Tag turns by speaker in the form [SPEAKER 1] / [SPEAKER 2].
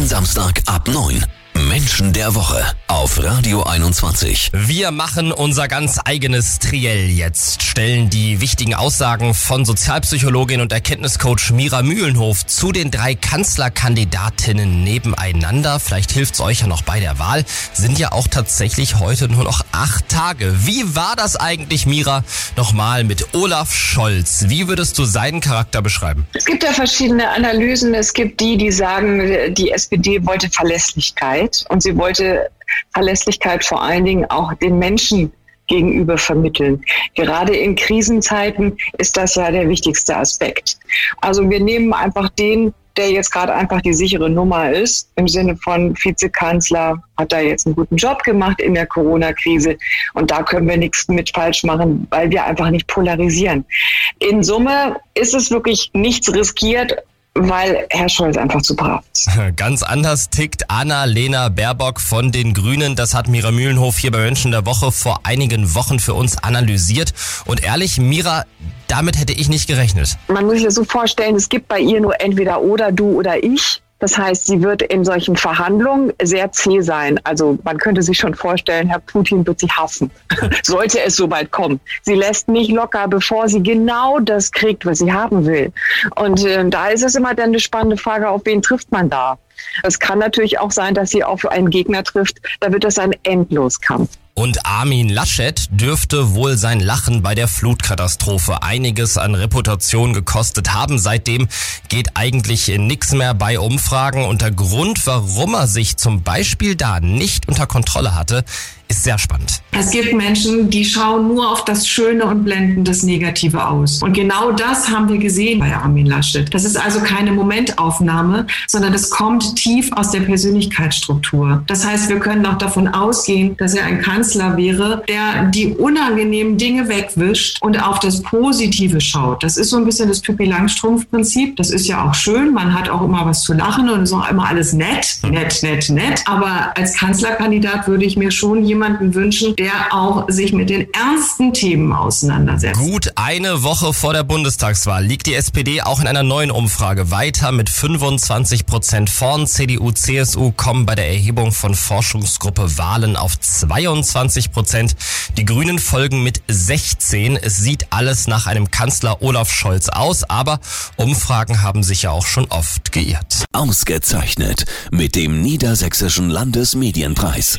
[SPEAKER 1] Jeden Samstag ab 9. Menschen der Woche auf Radio 21.
[SPEAKER 2] Wir machen unser ganz eigenes Triell jetzt, stellen die wichtigen Aussagen von Sozialpsychologin und Erkenntniscoach Mira Mühlenhof zu den drei Kanzlerkandidatinnen nebeneinander. Vielleicht hilft's euch ja noch bei der Wahl. Sind ja auch tatsächlich heute nur noch acht Tage. Wie war das eigentlich, Mira? Nochmal mit Olaf Scholz. Wie würdest du seinen Charakter beschreiben?
[SPEAKER 3] Es gibt ja verschiedene Analysen. Es gibt die, die sagen, die SPD wollte Verlässlichkeit und sie wollte Verlässlichkeit vor allen Dingen auch den Menschen gegenüber vermitteln. Gerade in Krisenzeiten ist das ja der wichtigste Aspekt. Also wir nehmen einfach den, der jetzt gerade einfach die sichere Nummer ist, im Sinne von Vizekanzler, hat da jetzt einen guten Job gemacht in der Corona-Krise und da können wir nichts mit falsch machen, weil wir einfach nicht polarisieren. In Summe ist es wirklich nichts riskiert weil Herr Scholz einfach zu brav ist.
[SPEAKER 2] Ganz anders tickt Anna-Lena Baerbock von den Grünen. Das hat Mira Mühlenhof hier bei Menschen der Woche vor einigen Wochen für uns analysiert. Und ehrlich, Mira, damit hätte ich nicht gerechnet.
[SPEAKER 3] Man muss sich das so vorstellen, es gibt bei ihr nur entweder oder du oder ich. Das heißt, sie wird in solchen Verhandlungen sehr zäh sein. Also man könnte sich schon vorstellen, Herr Putin wird sie hassen, sollte es soweit kommen. Sie lässt nicht locker, bevor sie genau das kriegt, was sie haben will. Und äh, da ist es immer dann eine spannende Frage, auf wen trifft man da? Es kann natürlich auch sein, dass sie auf einen Gegner trifft. Da wird das ein Endloskampf.
[SPEAKER 2] Und Armin Laschet dürfte wohl sein Lachen bei der Flutkatastrophe einiges an Reputation gekostet haben. Seitdem geht eigentlich nichts mehr bei Umfragen. Und der Grund, warum er sich zum Beispiel da nicht unter Kontrolle hatte, ist sehr spannend.
[SPEAKER 4] Es gibt Menschen, die schauen nur auf das Schöne und blenden das Negative aus. Und genau das haben wir gesehen bei Armin Laschet. Das ist also keine Momentaufnahme, sondern das kommt tief aus der Persönlichkeitsstruktur. Das heißt, wir können auch davon ausgehen, dass er ein Kanzler wäre, der die unangenehmen Dinge wegwischt und auf das Positive schaut. Das ist so ein bisschen das Pippi Langstrumpf-Prinzip. Das ist ja auch schön. Man hat auch immer was zu lachen und ist auch immer alles nett, nett, nett, nett. Aber als Kanzlerkandidat würde ich mir schon jemanden jemanden wünschen, der auch sich mit den ernsten Themen auseinandersetzt.
[SPEAKER 2] Gut eine Woche vor der Bundestagswahl liegt die SPD auch in einer neuen Umfrage weiter mit 25 Prozent vorn. CDU, CSU kommen bei der Erhebung von Forschungsgruppe Wahlen auf 22 Prozent. Die Grünen folgen mit 16. Es sieht alles nach einem Kanzler Olaf Scholz aus, aber Umfragen haben sich ja auch schon oft geirrt.
[SPEAKER 1] Ausgezeichnet mit dem Niedersächsischen Landesmedienpreis.